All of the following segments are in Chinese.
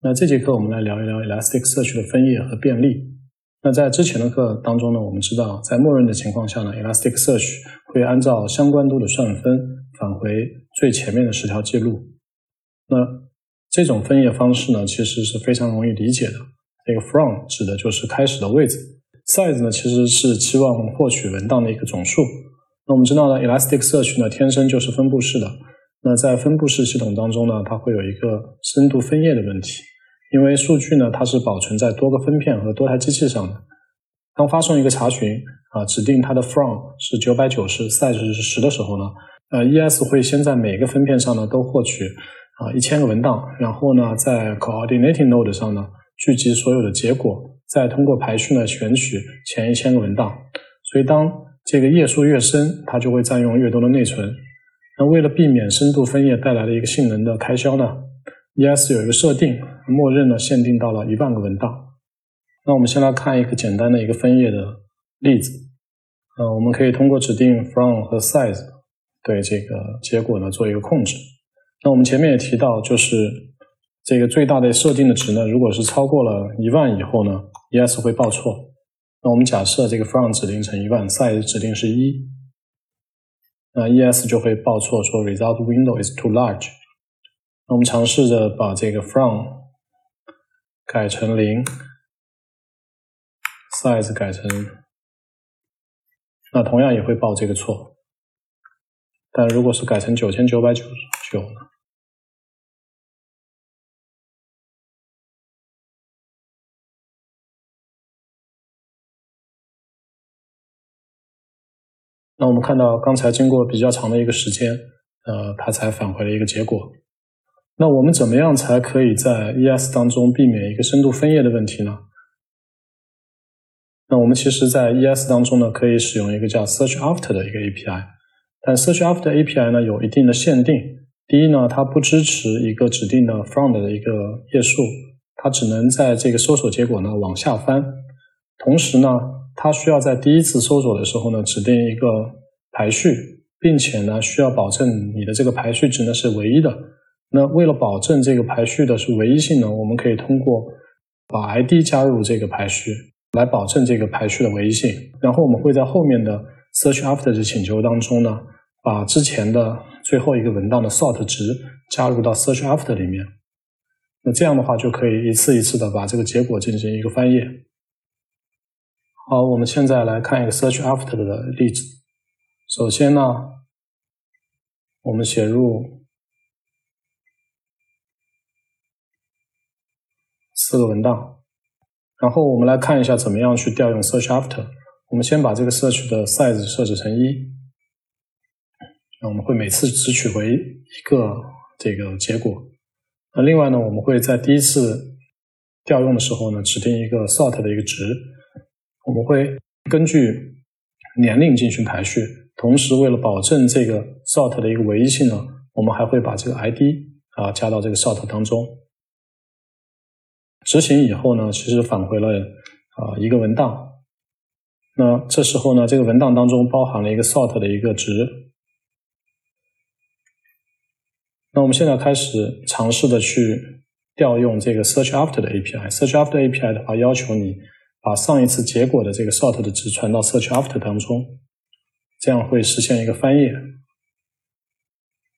那这节课我们来聊一聊 Elasticsearch 的分页和便利。那在之前的课当中呢，我们知道在默认的情况下呢，Elasticsearch 会按照相关度的算分返回最前面的十条记录。那这种分页方式呢，其实是非常容易理解的。这个 from 指的就是开始的位置，size 呢其实是期望获取文档的一个总数。那我们知道呢，Elasticsearch 呢天生就是分布式的。那在分布式系统当中呢，它会有一个深度分页的问题，因为数据呢它是保存在多个分片和多台机器上的。当发送一个查询啊，指定它的 from 是九百九十，size 是十的时候呢，呃，ES 会先在每个分片上呢都获取啊一千个文档，然后呢在 coordinating node 上呢。聚集所有的结果，再通过排序呢选取前一千个文档。所以当这个页数越深，它就会占用越多的内存。那为了避免深度分页带来的一个性能的开销呢，ES 有一个设定，默认呢限定到了一万个文档。那我们先来看一个简单的一个分页的例子。呃，我们可以通过指定 from 和 size 对这个结果呢做一个控制。那我们前面也提到，就是。这个最大的设定的值呢，如果是超过了一万以后呢，ES 会报错。那我们假设这个 from 指定成一万，size 指定是一，那 ES 就会报错，说 result window is too large。那我们尝试着把这个 from 改成零，size 改成，那同样也会报这个错。但如果是改成九千九百九十九呢？那我们看到，刚才经过比较长的一个时间，呃，它才返回了一个结果。那我们怎么样才可以在 ES 当中避免一个深度分页的问题呢？那我们其实，在 ES 当中呢，可以使用一个叫 Search After 的一个 API。但 Search After API 呢，有一定的限定。第一呢，它不支持一个指定的 From 的一个页数，它只能在这个搜索结果呢往下翻。同时呢，它需要在第一次搜索的时候呢，指定一个排序，并且呢，需要保证你的这个排序值呢是唯一的。那为了保证这个排序的是唯一性呢，我们可以通过把 ID 加入这个排序，来保证这个排序的唯一性。然后我们会在后面的 search after 的请求当中呢，把之前的最后一个文档的 sort 值加入到 search after 里面。那这样的话就可以一次一次的把这个结果进行一个翻页。好，我们现在来看一个 search after 的例子。首先呢，我们写入四个文档，然后我们来看一下怎么样去调用 search after。我们先把这个 search 的 size 设置成一，那我们会每次只取回一个这个结果。那另外呢，我们会在第一次调用的时候呢，指定一个 sort 的一个值。我们会根据年龄进行排序，同时为了保证这个 sort 的一个唯一性呢，我们还会把这个 ID 啊加到这个 sort 当中。执行以后呢，其实返回了啊一个文档。那这时候呢，这个文档当中包含了一个 sort 的一个值。那我们现在开始尝试的去调用这个 search after 的 API。search after API 的话，要求你。把上一次结果的这个 sort 的值传到 search after 当中，这样会实现一个翻页。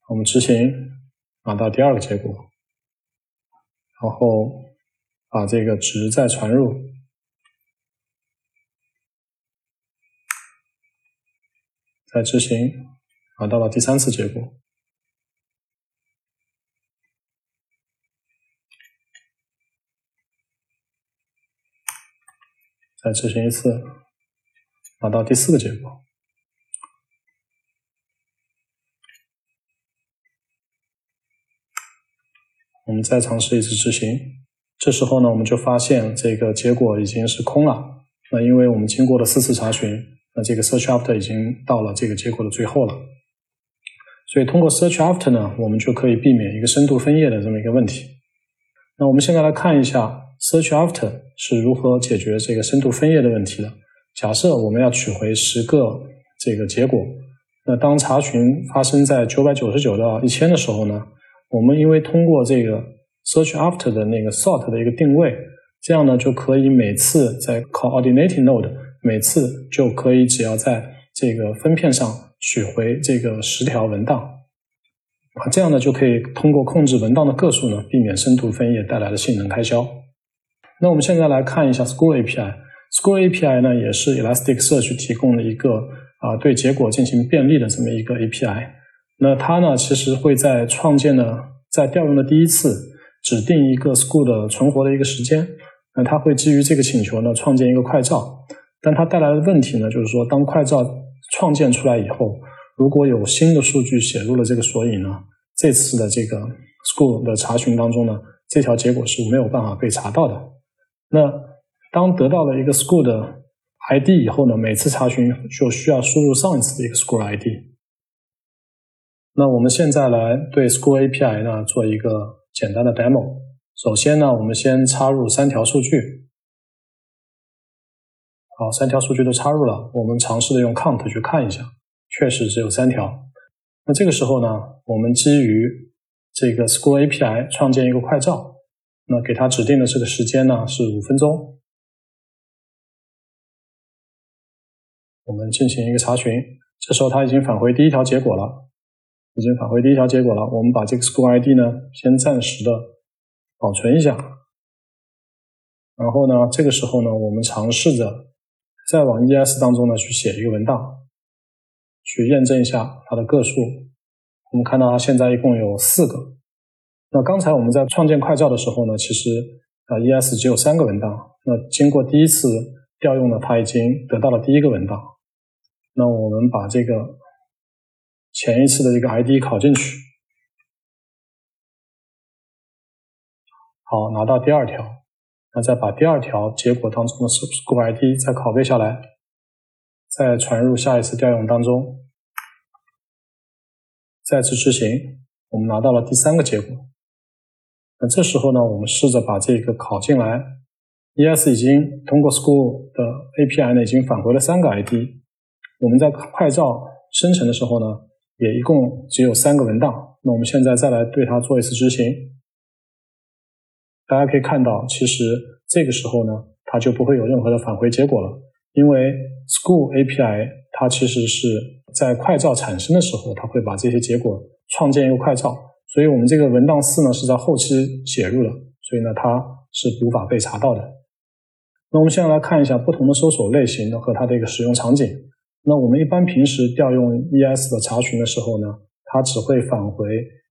我们执行，拿到第二个结果，然后把这个值再传入，再执行，拿到了第三次结果。再执行一次，拿到第四个结果。我们再尝试一次执行，这时候呢，我们就发现这个结果已经是空了。那因为我们经过了四次查询，那这个 search after 已经到了这个结果的最后了。所以通过 search after 呢，我们就可以避免一个深度分页的这么一个问题。那我们现在来看一下。Search after 是如何解决这个深度分页的问题的？假设我们要取回十个这个结果，那当查询发生在九百九十九到一千的时候呢？我们因为通过这个 search after 的那个 sort 的一个定位，这样呢就可以每次在 coordinating node 每次就可以只要在这个分片上取回这个十条文档啊，这样呢就可以通过控制文档的个数呢，避免深度分页带来的性能开销。那我们现在来看一下 School API，School API 呢也是 Elasticsearch 提供的一个啊对结果进行便利的这么一个 API。那它呢其实会在创建的在调用的第一次指定一个 School 的存活的一个时间，那它会基于这个请求呢创建一个快照。但它带来的问题呢，就是说，当快照创建出来以后，如果有新的数据写入了这个索引呢，这次的这个 school 的查询当中呢，这条结果是没有办法被查到的。那当得到了一个 school 的 ID 以后呢，每次查询就需要输入上一次的一个 school ID。那我们现在来对 school API 呢做一个简单的 demo。首先呢，我们先插入三条数据。好，三条数据都插入了，我们尝试的用 count 去看一下，确实只有三条。那这个时候呢，我们基于这个 School API 创建一个快照，那给它指定的这个时间呢是五分钟。我们进行一个查询，这时候它已经返回第一条结果了，已经返回第一条结果了。我们把这个 School ID 呢先暂时的保存一下，然后呢，这个时候呢，我们尝试着。再往 ES 当中呢去写一个文档，去验证一下它的个数。我们看到它现在一共有四个。那刚才我们在创建快照的时候呢，其实啊 ES 只有三个文档。那经过第一次调用呢，它已经得到了第一个文档。那我们把这个前一次的这个 ID 拷进去，好，拿到第二条。那再把第二条结果当中的 School ID 再拷贝下来，再传入下一次调用当中，再次执行，我们拿到了第三个结果。那这时候呢，我们试着把这个拷进来，ES 已经通过 School 的 API 呢，已经返回了三个 ID。我们在快照生成的时候呢，也一共只有三个文档。那我们现在再来对它做一次执行。大家可以看到，其实这个时候呢，它就不会有任何的返回结果了，因为 School API 它其实是在快照产生的时候，它会把这些结果创建一个快照，所以我们这个文档四呢是在后期写入的，所以呢它是无法被查到的。那我们现在来看一下不同的搜索类型的和它的一个使用场景。那我们一般平时调用 ES 的查询的时候呢，它只会返回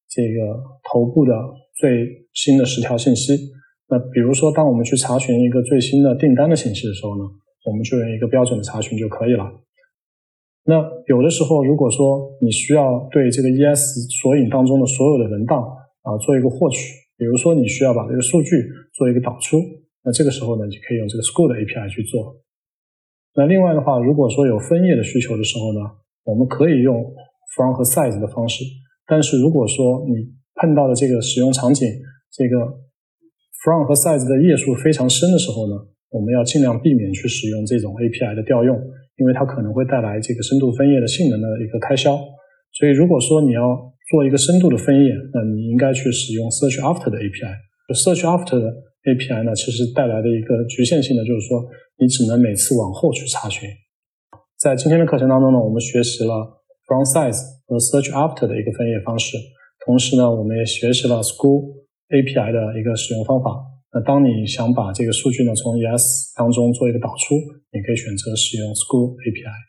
这个头部的。最新的十条信息。那比如说，当我们去查询一个最新的订单的信息的时候呢，我们就用一个标准的查询就可以了。那有的时候，如果说你需要对这个 ES 索引当中的所有的文档啊做一个获取，比如说你需要把这个数据做一个导出，那这个时候呢，就可以用这个 School 的 API 去做。那另外的话，如果说有分页的需求的时候呢，我们可以用 From 和 Size 的方式。但是如果说你碰到的这个使用场景，这个 from 和 size 的页数非常深的时候呢，我们要尽量避免去使用这种 API 的调用，因为它可能会带来这个深度分页的性能的一个开销。所以，如果说你要做一个深度的分页，那你应该去使用 search after 的 API。search after 的 API 呢，其实带来的一个局限性呢，就是说你只能每次往后去查询。在今天的课程当中呢，我们学习了 from size 和 search after 的一个分页方式。同时呢，我们也学习了 School API 的一个使用方法。那当你想把这个数据呢从 ES 当中做一个导出，你可以选择使用 School API。